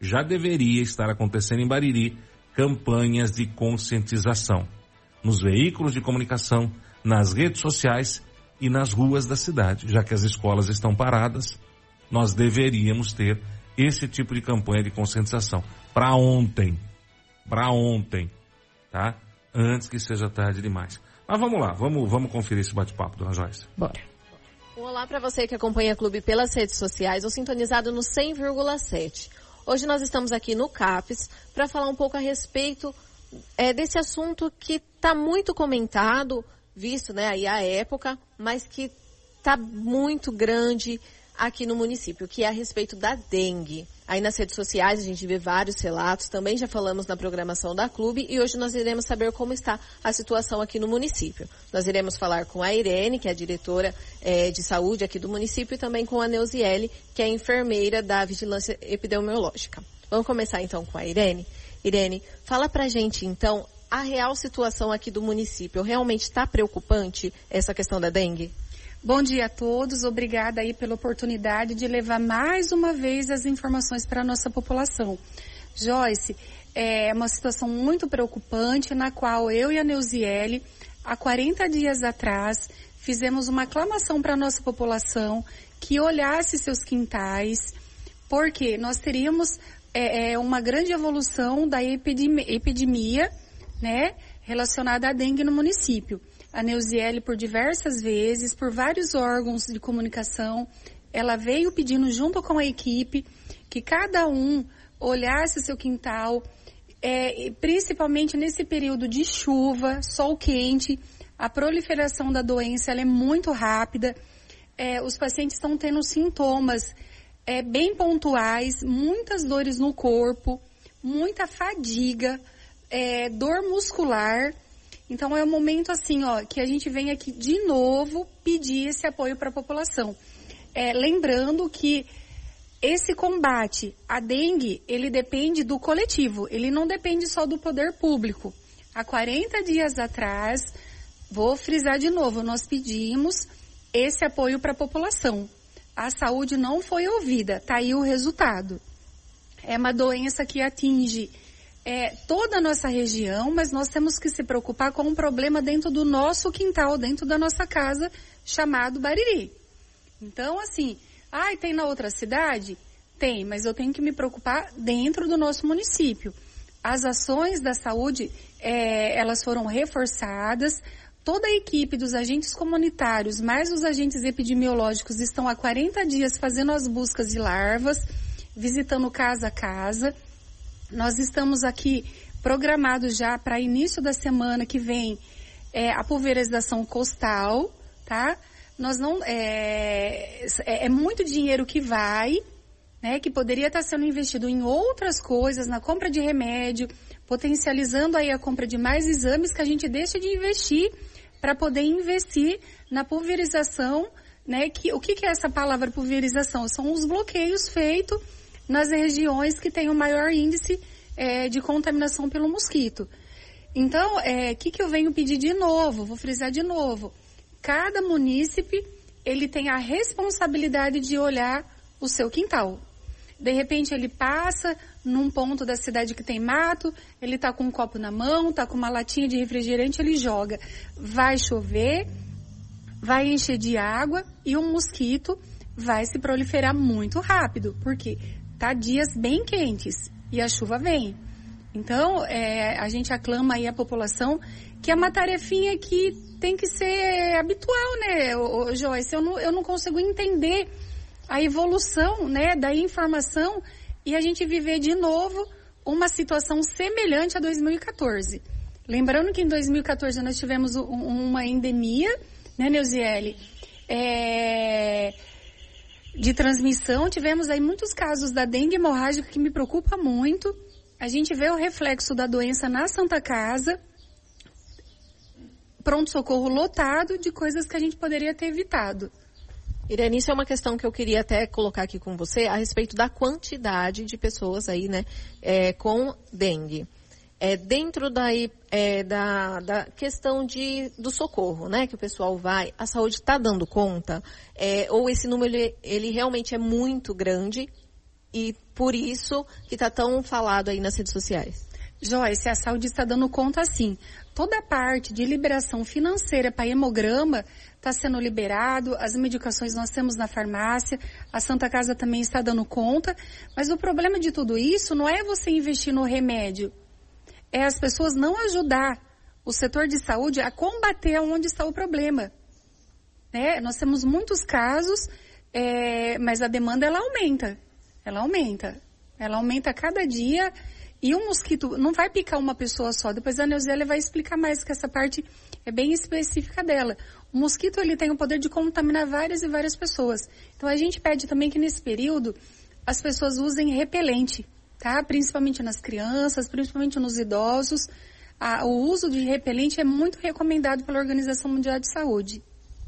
já deveria estar acontecendo em Bariri campanhas de conscientização. Nos veículos de comunicação, nas redes sociais e nas ruas da cidade. Já que as escolas estão paradas, nós deveríamos ter esse tipo de campanha de conscientização. Para ontem. Para ontem. Tá? Antes que seja tarde demais. Mas vamos lá, vamos, vamos conferir esse bate-papo, dona Joyce. Bora. Olá para você que acompanha o clube pelas redes sociais ou sintonizado no 100,7. Hoje nós estamos aqui no CAPES para falar um pouco a respeito é, desse assunto que está muito comentado, visto né, aí a época, mas que está muito grande aqui no município, que é a respeito da dengue. Aí nas redes sociais a gente vê vários relatos, também já falamos na programação da clube e hoje nós iremos saber como está a situação aqui no município. Nós iremos falar com a Irene, que é a diretora é, de saúde aqui do município, e também com a Neuziele, que é enfermeira da vigilância epidemiológica. Vamos começar então com a Irene. Irene, fala pra gente então a real situação aqui do município. Realmente está preocupante essa questão da dengue? Bom dia a todos, obrigada aí pela oportunidade de levar mais uma vez as informações para a nossa população. Joyce, é uma situação muito preocupante na qual eu e a Neuziele, há 40 dias atrás, fizemos uma aclamação para a nossa população que olhasse seus quintais, porque nós teríamos é, é, uma grande evolução da epidemia, epidemia né, relacionada à dengue no município a Neuziele por diversas vezes, por vários órgãos de comunicação. Ela veio pedindo junto com a equipe que cada um olhasse seu quintal, é, principalmente nesse período de chuva, sol quente, a proliferação da doença é muito rápida. É, os pacientes estão tendo sintomas é, bem pontuais, muitas dores no corpo, muita fadiga, é, dor muscular então é um momento assim, ó, que a gente vem aqui de novo pedir esse apoio para a população. É, lembrando que esse combate à dengue, ele depende do coletivo, ele não depende só do poder público. Há 40 dias atrás, vou frisar de novo, nós pedimos esse apoio para a população. A saúde não foi ouvida, tá aí o resultado. É uma doença que atinge é, toda a nossa região, mas nós temos que se preocupar com um problema dentro do nosso quintal, dentro da nossa casa, chamado Bariri. Então, assim, ai, tem na outra cidade? Tem, mas eu tenho que me preocupar dentro do nosso município. As ações da saúde, é, elas foram reforçadas, toda a equipe dos agentes comunitários, mais os agentes epidemiológicos, estão há 40 dias fazendo as buscas de larvas, visitando casa a casa. Nós estamos aqui programados já para início da semana que vem é, a pulverização costal, tá? Nós não é, é, é muito dinheiro que vai, né? Que poderia estar sendo investido em outras coisas, na compra de remédio, potencializando aí a compra de mais exames que a gente deixa de investir para poder investir na pulverização, né? Que o que, que é essa palavra pulverização? São os bloqueios feitos nas regiões que têm o maior índice é, de contaminação pelo mosquito. Então, o é, que, que eu venho pedir de novo? Vou frisar de novo. Cada munícipe, ele tem a responsabilidade de olhar o seu quintal. De repente ele passa num ponto da cidade que tem mato, ele está com um copo na mão, está com uma latinha de refrigerante, ele joga. Vai chover, vai encher de água e um mosquito vai se proliferar muito rápido, porque tá dias bem quentes e a chuva vem. Então, é, a gente aclama aí a população que é uma tarefinha que tem que ser habitual, né, ô, Joyce? Eu não, eu não consigo entender a evolução, né, da informação e a gente viver de novo uma situação semelhante a 2014. Lembrando que em 2014 nós tivemos um, uma endemia, né, Neuziele? É, de transmissão. Tivemos aí muitos casos da dengue hemorrágica que me preocupa muito. A gente vê o reflexo da doença na Santa Casa. Pronto-socorro lotado de coisas que a gente poderia ter evitado. Irene, isso é uma questão que eu queria até colocar aqui com você a respeito da quantidade de pessoas aí, né, é, com dengue é, dentro daí, é, da, da questão de, do socorro, né, que o pessoal vai, a saúde está dando conta, é, ou esse número ele, ele, realmente é muito grande e por isso que está tão falado aí nas redes sociais? Joyce, a saúde está dando conta sim. Toda a parte de liberação financeira para hemograma está sendo liberado, as medicações nós temos na farmácia, a Santa Casa também está dando conta, mas o problema de tudo isso não é você investir no remédio, é as pessoas não ajudar o setor de saúde a combater onde está o problema. Né? Nós temos muitos casos, é, mas a demanda ela aumenta. Ela aumenta. Ela aumenta a cada dia e o mosquito não vai picar uma pessoa só. Depois a Neuzélia vai explicar mais que essa parte é bem específica dela. O mosquito ele tem o poder de contaminar várias e várias pessoas. Então a gente pede também que nesse período as pessoas usem repelente tá? Principalmente nas crianças, principalmente nos idosos. o uso de repelente é muito recomendado pela Organização Mundial de Saúde.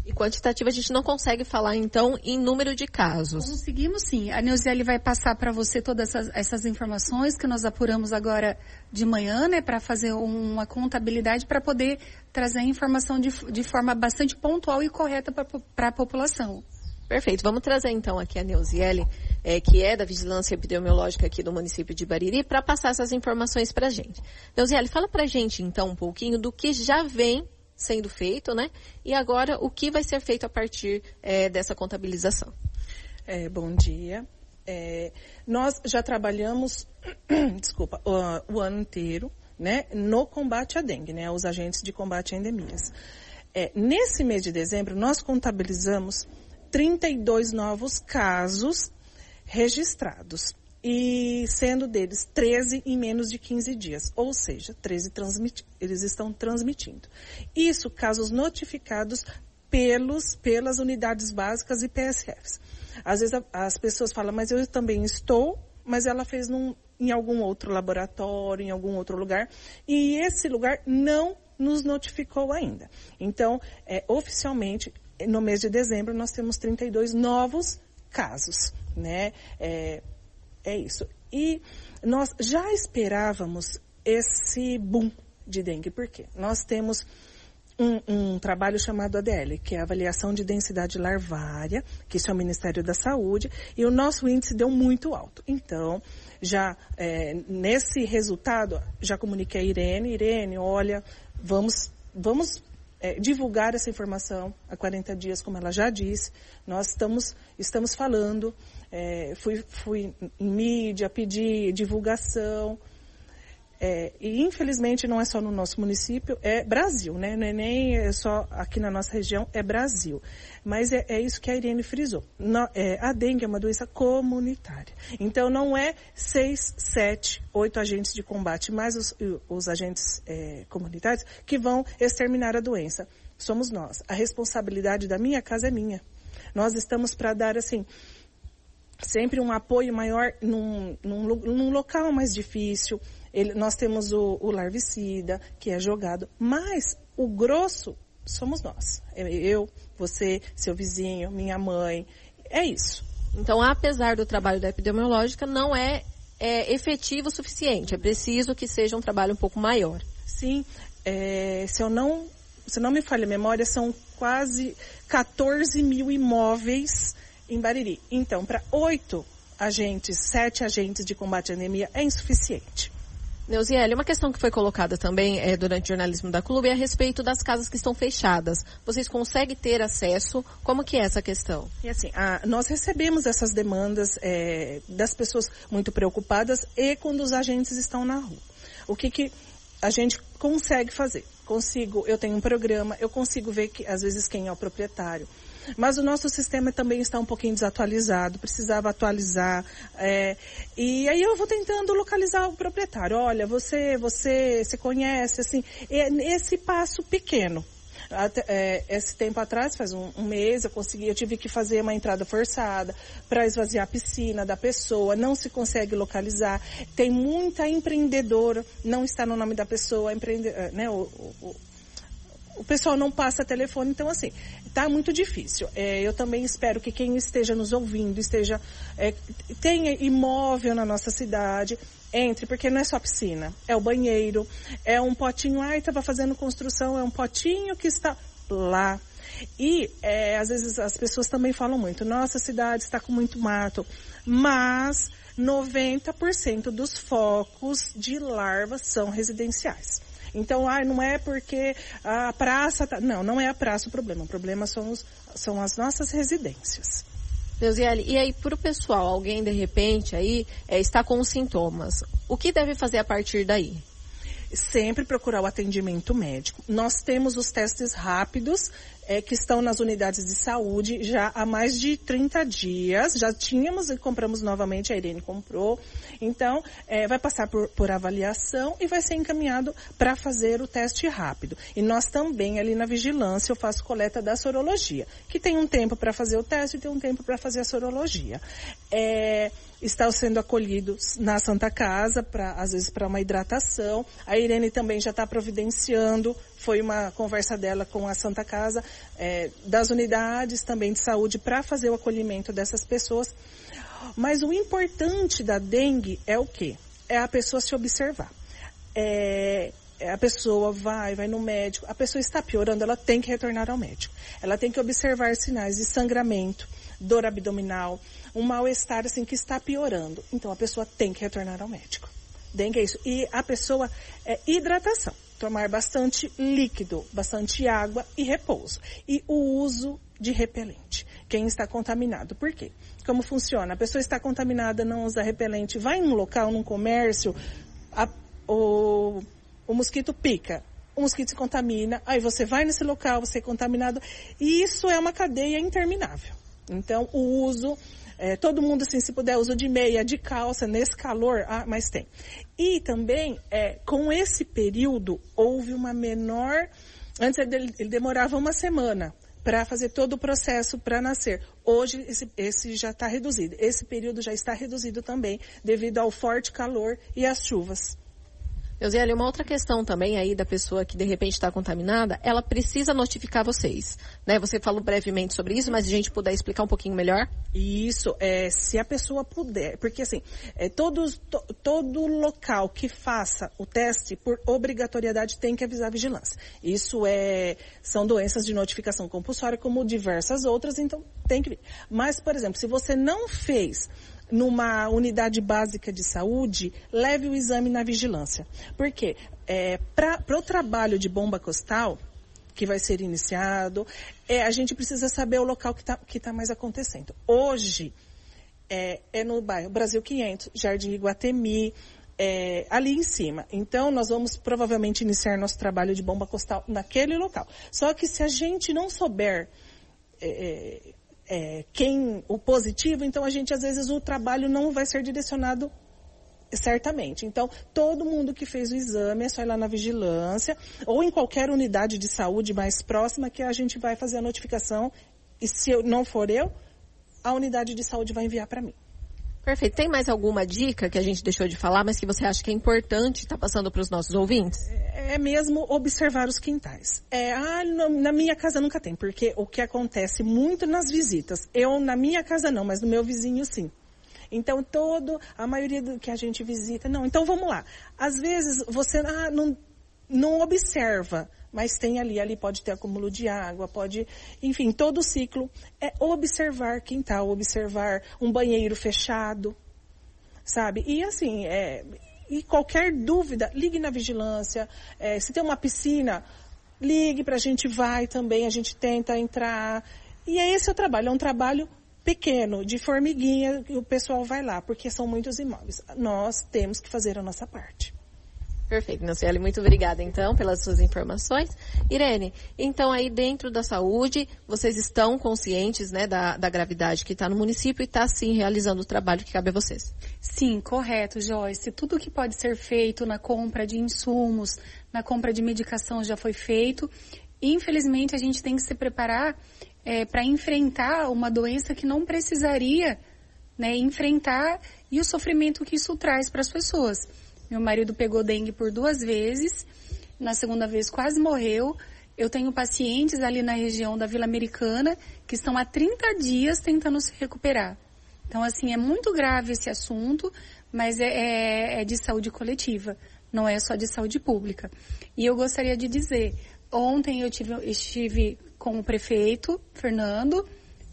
E quantitativa a gente não consegue falar, então, em número de casos? Conseguimos sim. A Neuziele vai passar para você todas essas, essas, informações que nós apuramos agora de manhã, né, para fazer uma contabilidade, para poder trazer a informação de, de forma bastante pontual e correta para a população. Perfeito. Vamos trazer então aqui a Neuziele, é, que é da Vigilância Epidemiológica aqui do município de Bariri, para passar essas informações para a gente. Neuziele, fala para a gente então um pouquinho do que já vem sendo feito, né? E agora o que vai ser feito a partir é, dessa contabilização. É, bom dia. É, nós já trabalhamos, *clears throat* desculpa, o, o, ano inteiro, né, no combate à dengue, né, os agentes de combate a endemias. É, nesse mês de dezembro, nós contabilizamos 32 novos casos registrados e sendo deles 13 em menos de 15 dias, ou seja, 13 eles estão transmitindo. Isso casos notificados pelos pelas unidades básicas e PSFs. Às vezes as pessoas falam, mas eu também estou, mas ela fez num, em algum outro laboratório, em algum outro lugar, e esse lugar não nos notificou ainda. Então, é, oficialmente, no mês de dezembro nós temos 32 novos casos, né? É, é isso. E nós já esperávamos esse boom de dengue, por quê? Nós temos um, um, trabalho chamado ADL, que é a avaliação de densidade larvária, que isso é o Ministério da Saúde, e o nosso índice deu muito alto. Então, já é, nesse resultado, já comuniquei a Irene, Irene, olha, vamos, vamos é, divulgar essa informação há 40 dias, como ela já disse. Nós estamos, estamos falando, é, fui, fui em mídia, pedi divulgação, é, e infelizmente não é só no nosso município, é Brasil, né? Não é nem só aqui na nossa região, é Brasil. Mas é, é isso que a Irene frisou. É, a dengue é uma doença comunitária. Então não é seis, sete, oito agentes de combate, mais os, os agentes é, comunitários que vão exterminar a doença. Somos nós. A responsabilidade da minha casa é minha. Nós estamos para dar assim sempre um apoio maior num, num, num local mais difícil, ele, nós temos o, o larvicida, que é jogado, mas o grosso somos nós. Eu, você, seu vizinho, minha mãe. É isso. Então, apesar do trabalho da epidemiológica, não é, é efetivo o suficiente. É preciso que seja um trabalho um pouco maior. Sim. É, se eu não, se não me falha a memória, são quase 14 mil imóveis em Bariri. Então, para oito agentes, sete agentes de combate à anemia é insuficiente. Neuziele, uma questão que foi colocada também é, durante o jornalismo da Clube é a respeito das casas que estão fechadas. Vocês conseguem ter acesso? Como que é essa questão? E assim, a, nós recebemos essas demandas é, das pessoas muito preocupadas e quando os agentes estão na rua. O que, que a gente consegue fazer? Consigo, eu tenho um programa, eu consigo ver que às vezes quem é o proprietário mas o nosso sistema também está um pouquinho desatualizado, precisava atualizar. É, e aí eu vou tentando localizar o proprietário. Olha, você, você, você conhece, assim, é esse passo pequeno. Até, é, esse tempo atrás, faz um, um, mês, eu consegui, eu tive que fazer uma entrada forçada para esvaziar a piscina da pessoa, não se consegue localizar. Tem muita empreendedora, não está no nome da pessoa, empreende, é, né, o, o, o pessoal não passa telefone, então assim, tá muito difícil. É, eu também espero que quem esteja nos ouvindo, esteja, é, tenha imóvel na nossa cidade, entre, porque não é só piscina, é o banheiro, é um potinho, ai, estava fazendo construção, é um potinho que está lá. E é, às vezes as pessoas também falam muito, nossa cidade está com muito mato, mas 90% dos focos de larvas são residenciais. Então, ah, não é porque a praça tá... Não, não é a praça o problema. O problema são, os, são as nossas residências. Deusiele, e aí para o pessoal, alguém de repente aí é, está com sintomas, o que deve fazer a partir daí? Sempre procurar o atendimento médico. Nós temos os testes rápidos é, que estão nas unidades de saúde já há mais de 30 dias. Já tínhamos e compramos novamente, a Irene comprou. Então, é, vai passar por, por avaliação e vai ser encaminhado para fazer o teste rápido. E nós também, ali na vigilância, eu faço coleta da sorologia, que tem um tempo para fazer o teste e tem um tempo para fazer a sorologia. É, está sendo acolhido na Santa Casa, para às vezes para uma hidratação. A Irene também já está providenciando, foi uma conversa dela com a Santa Casa, é, das unidades também de saúde para fazer o acolhimento dessas pessoas. Mas o importante da dengue é o quê? É a pessoa se observar. É, a pessoa vai, vai no médico, a pessoa está piorando, ela tem que retornar ao médico. Ela tem que observar sinais de sangramento, dor abdominal, um mal-estar assim que está piorando. Então a pessoa tem que retornar ao médico. Dengue é isso. E a pessoa é hidratação. Tomar bastante líquido, bastante água e repouso. E o uso de repelente. Quem está contaminado. Por quê? Como funciona? A pessoa está contaminada, não usa repelente, vai num local, num comércio, a, o, o mosquito pica o mosquito se contamina, aí você vai nesse local, você é contaminado, e isso é uma cadeia interminável. Então, o uso é, todo mundo, assim, se puder, uso de meia, de calça, nesse calor, ah, mas tem. E também, é, com esse período, houve uma menor. Antes ele, ele demorava uma semana para fazer todo o processo para nascer. Hoje esse, esse já está reduzido. Esse período já está reduzido também devido ao forte calor e às chuvas. Eusélia, uma outra questão também aí da pessoa que de repente está contaminada, ela precisa notificar vocês, né? Você falou brevemente sobre isso, mas a gente puder explicar um pouquinho melhor? Isso, é, se a pessoa puder, porque assim, é, todos, to, todo local que faça o teste, por obrigatoriedade, tem que avisar a vigilância. Isso é, são doenças de notificação compulsória, como diversas outras, então tem que. Mas, por exemplo, se você não fez numa unidade básica de saúde, leve o exame na vigilância. Por quê? É, Para o trabalho de bomba costal, que vai ser iniciado, é, a gente precisa saber o local que está que tá mais acontecendo. Hoje, é, é, no bairro Brasil 500, Jardim Iguatemi, é, ali em cima. Então, nós vamos provavelmente iniciar nosso trabalho de bomba costal naquele local. Só que se a gente não souber é, é quem o positivo, então a gente às vezes o trabalho não vai ser direcionado certamente. Então, todo mundo que fez o exame é só ir lá na vigilância ou em qualquer unidade de saúde mais próxima que a gente vai fazer a notificação e se eu, não for eu, a unidade de saúde vai enviar para mim. Perfeito. Tem mais alguma dica que a gente deixou de falar, mas que você acha que é importante estar tá passando para os nossos ouvintes? É, é mesmo observar os quintais. É, ah, na minha casa nunca tem, porque o que acontece muito nas visitas, eu na minha casa não, mas no meu vizinho sim. Então todo, a maioria do que a gente visita, não. Então vamos lá. Às vezes você ah, não, não observa mas tem ali, ali pode ter acúmulo de água, pode, enfim, todo o ciclo é observar quintal, observar um banheiro fechado, sabe? E assim, é, e qualquer dúvida, ligue na vigilância, é, se tem uma piscina, ligue para a gente vai também, a gente tenta entrar. E é esse o trabalho, é um trabalho pequeno, de formiguinha, e o pessoal vai lá, porque são muitos imóveis. Nós temos que fazer a nossa parte. Perfeito, Nanciele, muito obrigada então pelas suas informações. Irene, então aí dentro da saúde, vocês estão conscientes né, da, da gravidade que está no município e está sim realizando o trabalho que cabe a vocês? Sim, correto, Joyce. Tudo que pode ser feito na compra de insumos, na compra de medicação já foi feito. Infelizmente, a gente tem que se preparar é, para enfrentar uma doença que não precisaria né, enfrentar e o sofrimento que isso traz para as pessoas. Meu marido pegou dengue por duas vezes. Na segunda vez quase morreu. Eu tenho pacientes ali na região da Vila Americana que estão há 30 dias tentando se recuperar. Então, assim, é muito grave esse assunto, mas é, é, é de saúde coletiva, não é só de saúde pública. E eu gostaria de dizer, ontem eu tive, estive com o prefeito, Fernando,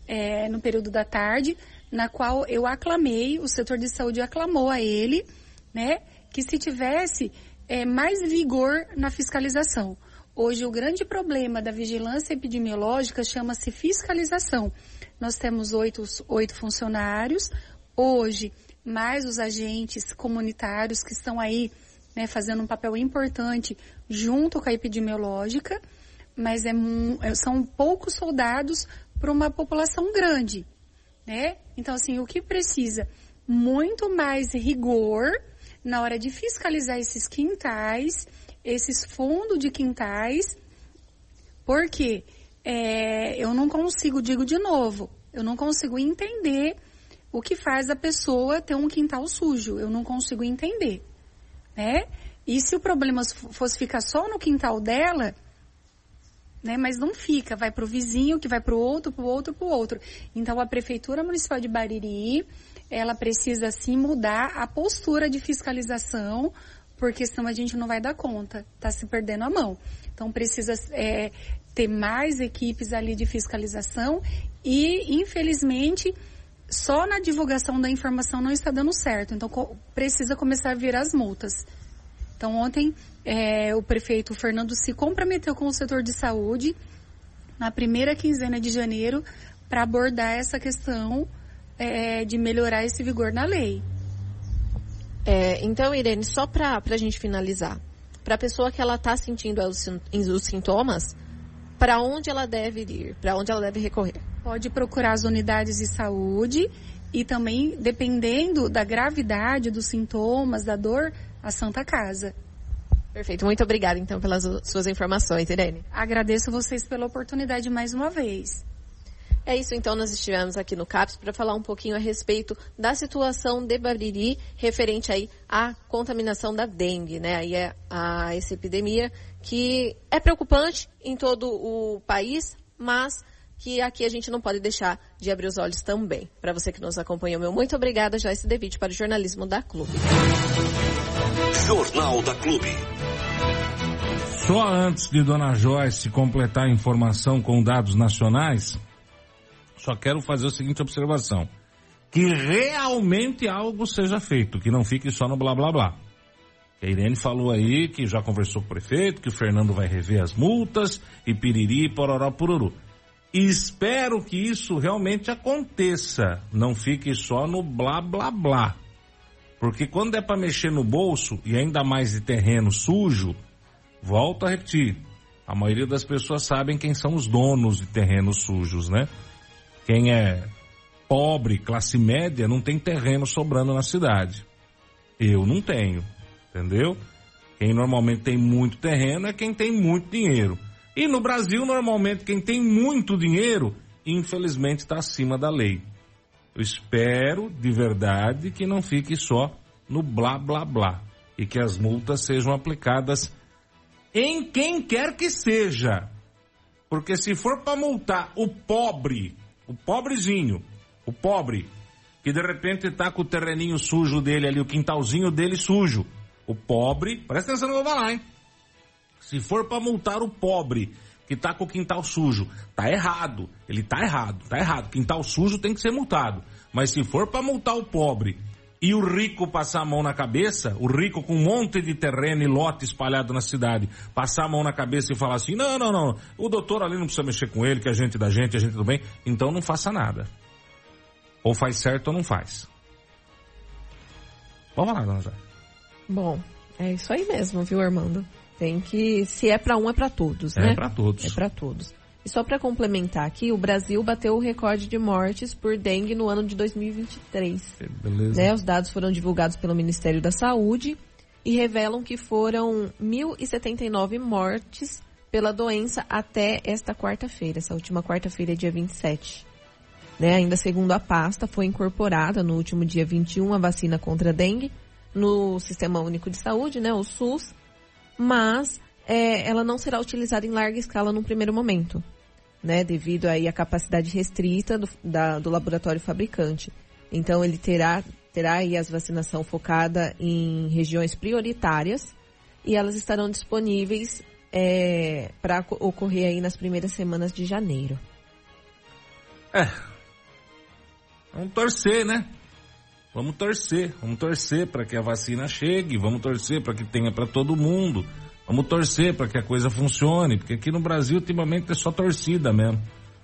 é, no período da tarde, na qual eu aclamei, o setor de saúde aclamou a ele, né? Que se tivesse é, mais vigor na fiscalização. Hoje, o grande problema da vigilância epidemiológica chama-se fiscalização. Nós temos oito, oito funcionários, hoje, mais os agentes comunitários que estão aí né, fazendo um papel importante junto com a epidemiológica, mas é, é são poucos soldados para uma população grande. Né? Então, assim, o que precisa? Muito mais rigor na hora de fiscalizar esses quintais, esses fundos de quintais, porque é, eu não consigo, digo de novo, eu não consigo entender o que faz a pessoa ter um quintal sujo. Eu não consigo entender, né? E se o problema fosse ficar só no quintal dela, né? Mas não fica, vai para o vizinho, que vai para o outro, para o outro, para o outro. Então a prefeitura municipal de Bariri ela precisa sim mudar a postura de fiscalização, porque senão a gente não vai dar conta, está se perdendo a mão. Então precisa é, ter mais equipes ali de fiscalização e, infelizmente, só na divulgação da informação não está dando certo. Então precisa começar a vir as multas. Então ontem é, o prefeito Fernando se comprometeu com o setor de saúde na primeira quinzena de janeiro para abordar essa questão é, de melhorar esse vigor na lei. É, então, Irene, só para a gente finalizar, para a pessoa que ela está sentindo os, os sintomas, para onde ela deve ir, para onde ela deve recorrer? Pode procurar as unidades de saúde e também, dependendo da gravidade dos sintomas, da dor, a Santa Casa. Perfeito. Muito obrigada, então, pelas suas informações, Irene. Agradeço vocês pela oportunidade mais uma vez. É isso, então, nós estivemos aqui no CAPS para falar um pouquinho a respeito da situação de Bariri referente aí à contaminação da dengue, né? Aí é a, essa epidemia que é preocupante em todo o país, mas que aqui a gente não pode deixar de abrir os olhos também. Para você que nos acompanhou, meu muito obrigada, Joyce Devite, para o jornalismo da Clube. Jornal da Clube. Só antes de Dona Joyce completar a informação com dados nacionais, só quero fazer a seguinte observação. Que realmente algo seja feito, que não fique só no blá blá blá. A Irene falou aí que já conversou com o prefeito, que o Fernando vai rever as multas, e piriri, pororó, pururu. espero que isso realmente aconteça, não fique só no blá blá blá. Porque quando é para mexer no bolso, e ainda mais de terreno sujo, volto a repetir, a maioria das pessoas sabem quem são os donos de terrenos sujos, né? Quem é pobre, classe média, não tem terreno sobrando na cidade. Eu não tenho, entendeu? Quem normalmente tem muito terreno é quem tem muito dinheiro. E no Brasil, normalmente, quem tem muito dinheiro, infelizmente, está acima da lei. Eu espero, de verdade, que não fique só no blá blá blá. E que as multas sejam aplicadas em quem quer que seja. Porque se for para multar o pobre o pobrezinho, o pobre, que de repente tá com o terreninho sujo dele ali, o quintalzinho dele sujo. O pobre, presta atenção no que eu vou falar, hein? Se for para multar o pobre que tá com o quintal sujo, tá errado. Ele tá errado, tá errado. Quintal sujo tem que ser multado. Mas se for para multar o pobre e o rico passar a mão na cabeça, o rico com um monte de terreno e lote espalhado na cidade, passar a mão na cabeça e falar assim: não, não, não, o doutor ali não precisa mexer com ele, que a gente da gente, a gente do bem, então não faça nada. Ou faz certo ou não faz. Vamos lá, dona Zé. Bom, é isso aí mesmo, viu, Armando? Tem que, se é para um, é para todos, é né? É para todos. É para todos. E só para complementar aqui, o Brasil bateu o recorde de mortes por dengue no ano de 2023. Beleza. Né? Os dados foram divulgados pelo Ministério da Saúde e revelam que foram 1.079 mortes pela doença até esta quarta-feira, essa última quarta-feira, dia 27. Né? Ainda segundo a pasta, foi incorporada no último dia 21 a vacina contra a dengue no Sistema Único de Saúde, né, o SUS, mas é, ela não será utilizada em larga escala no primeiro momento né, devido aí à capacidade restrita do, da, do laboratório fabricante. Então ele terá terá aí as vacinação focada em regiões prioritárias e elas estarão disponíveis é, para ocorrer aí nas primeiras semanas de janeiro. É. Vamos torcer, né? Vamos torcer, vamos torcer para que a vacina chegue, vamos torcer para que tenha para todo mundo. Vamos torcer para que a coisa funcione, porque aqui no Brasil ultimamente é só torcida mesmo.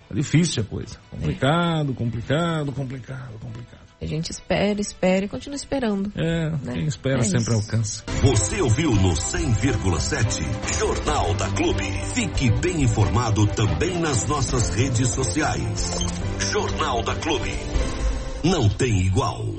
É difícil a coisa. Complicado, complicado, complicado, complicado. A gente espera, espera e continua esperando. É, né? quem espera é sempre isso. alcança. Você ouviu no 100,7 Jornal da Clube. Fique bem informado também nas nossas redes sociais. Jornal da Clube. Não tem igual.